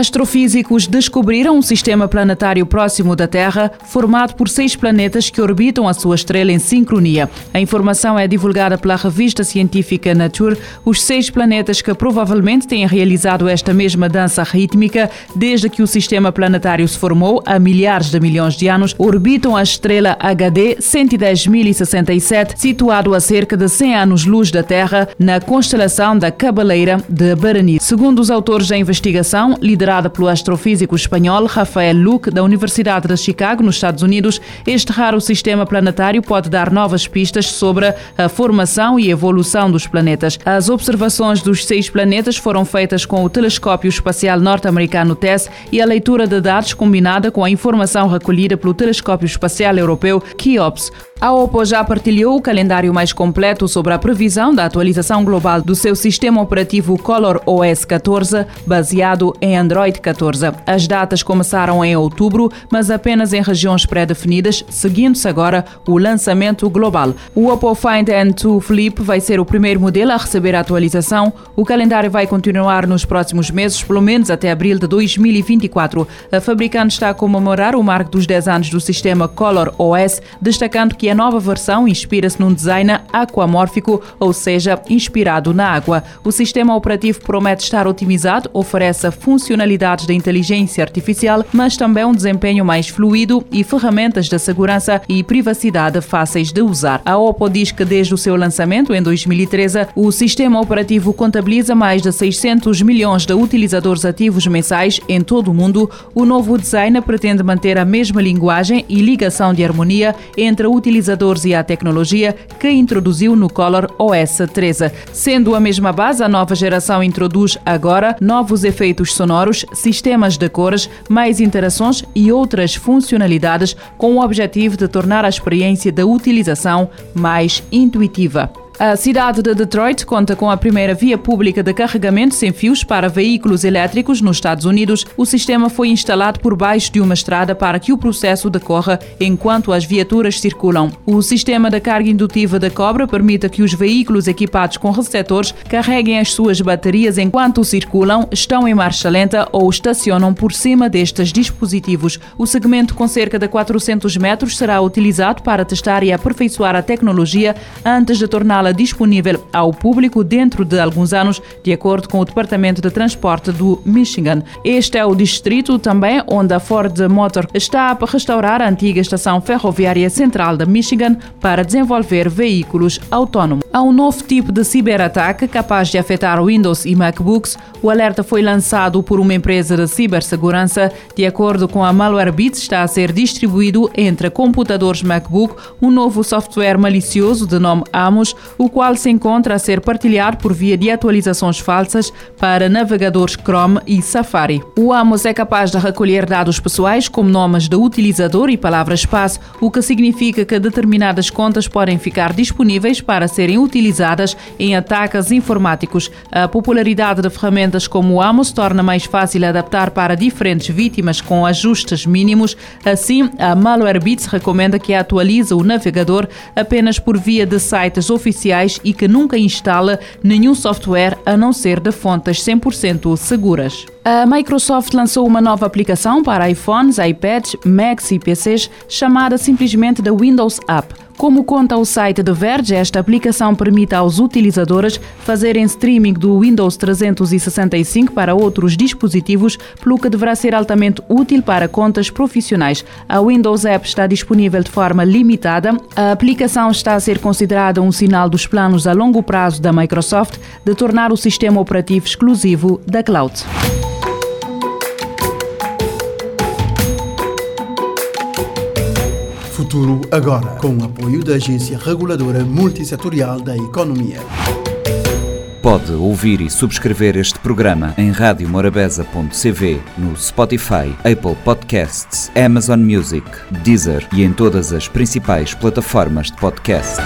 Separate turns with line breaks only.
Astrofísicos descobriram um sistema planetário próximo da Terra, formado por seis planetas que orbitam a sua estrela em sincronia. A informação é divulgada pela revista científica Nature. Os seis planetas que provavelmente têm realizado esta mesma dança rítmica desde que o sistema planetário se formou há milhares de milhões de anos orbitam a estrela HD 110.067, situado a cerca de 100 anos-luz da Terra, na constelação da Cabaleira de Berenice. Segundo os autores da investigação, liderada pelo astrofísico espanhol Rafael Luque, da Universidade de Chicago, nos Estados Unidos, este raro sistema planetário pode dar novas pistas sobre a formação e evolução dos planetas. As observações dos seis planetas foram feitas com o telescópio espacial norte-americano TESS e a leitura de dados combinada com a informação recolhida pelo telescópio espacial europeu KIOPS. A Oppo já partilhou o calendário mais completo sobre a previsão da atualização global do seu sistema operativo Color OS 14, baseado em Android 14. As datas começaram em outubro, mas apenas em regiões pré-definidas, seguindo-se agora o lançamento global. O Oppo Find N2 Flip vai ser o primeiro modelo a receber a atualização. O calendário vai continuar nos próximos meses, pelo menos até abril de 2024. A fabricante está a comemorar o marco dos 10 anos do sistema Color OS, destacando que a nova versão inspira-se num design aquamórfico, ou seja, inspirado na água. O sistema operativo promete estar otimizado, oferece funcionalidades de inteligência artificial, mas também um desempenho mais fluido e ferramentas de segurança e privacidade fáceis de usar. A Oppo diz que desde o seu lançamento em 2013, o sistema operativo contabiliza mais de 600 milhões de utilizadores ativos mensais em todo o mundo. O novo design pretende manter a mesma linguagem e ligação de harmonia entre utilizadores e à tecnologia que introduziu no Color OS 13. Sendo a mesma base, a nova geração introduz agora novos efeitos sonoros, sistemas de cores, mais interações e outras funcionalidades com o objetivo de tornar a experiência da utilização mais intuitiva. A cidade de Detroit conta com a primeira via pública de carregamento sem fios para veículos elétricos nos Estados Unidos. O sistema foi instalado por baixo de uma estrada para que o processo decorra enquanto as viaturas circulam. O sistema de carga indutiva da Cobra permite que os veículos equipados com receptores carreguem as suas baterias enquanto circulam, estão em marcha lenta ou estacionam por cima destes dispositivos. O segmento com cerca de 400 metros será utilizado para testar e aperfeiçoar a tecnologia antes de torná-la disponível ao público dentro de alguns anos, de acordo com o Departamento de Transporte do Michigan. Este é o distrito também onde a Ford Motor está a restaurar a antiga estação ferroviária central de Michigan para desenvolver veículos autónomos. Há um novo tipo de ciberataque capaz de afetar Windows e MacBooks. O alerta foi lançado por uma empresa de cibersegurança. De acordo com a Malwarebits, está a ser distribuído entre computadores MacBook um novo software malicioso de nome Amos, o qual se encontra a ser partilhado por via de atualizações falsas para navegadores Chrome e Safari. O Amos é capaz de recolher dados pessoais como nomes de utilizador e palavras-passe, o que significa que determinadas contas podem ficar disponíveis para serem utilizadas em ataques informáticos. A popularidade de ferramentas como o Amos torna mais fácil adaptar para diferentes vítimas com ajustes mínimos. Assim, a Malwarebits recomenda que atualize o navegador apenas por via de sites oficiais e que nunca instala nenhum software a não ser de fontes 100% seguras. A Microsoft lançou uma nova aplicação para iPhones, iPads, Macs e PCs chamada simplesmente da Windows App. Como conta o site The Verge, esta aplicação permite aos utilizadores fazerem streaming do Windows 365 para outros dispositivos, pelo que deverá ser altamente útil para contas profissionais. A Windows App está disponível de forma limitada. A aplicação está a ser considerada um sinal dos planos a longo prazo da Microsoft de tornar o sistema operativo exclusivo da cloud.
Futuro agora, com o apoio da Agência Reguladora Multissetorial da Economia.
Pode ouvir e subscrever este programa em radiomorabeza.cv, no Spotify, Apple Podcasts, Amazon Music, Deezer e em todas as principais plataformas de podcast.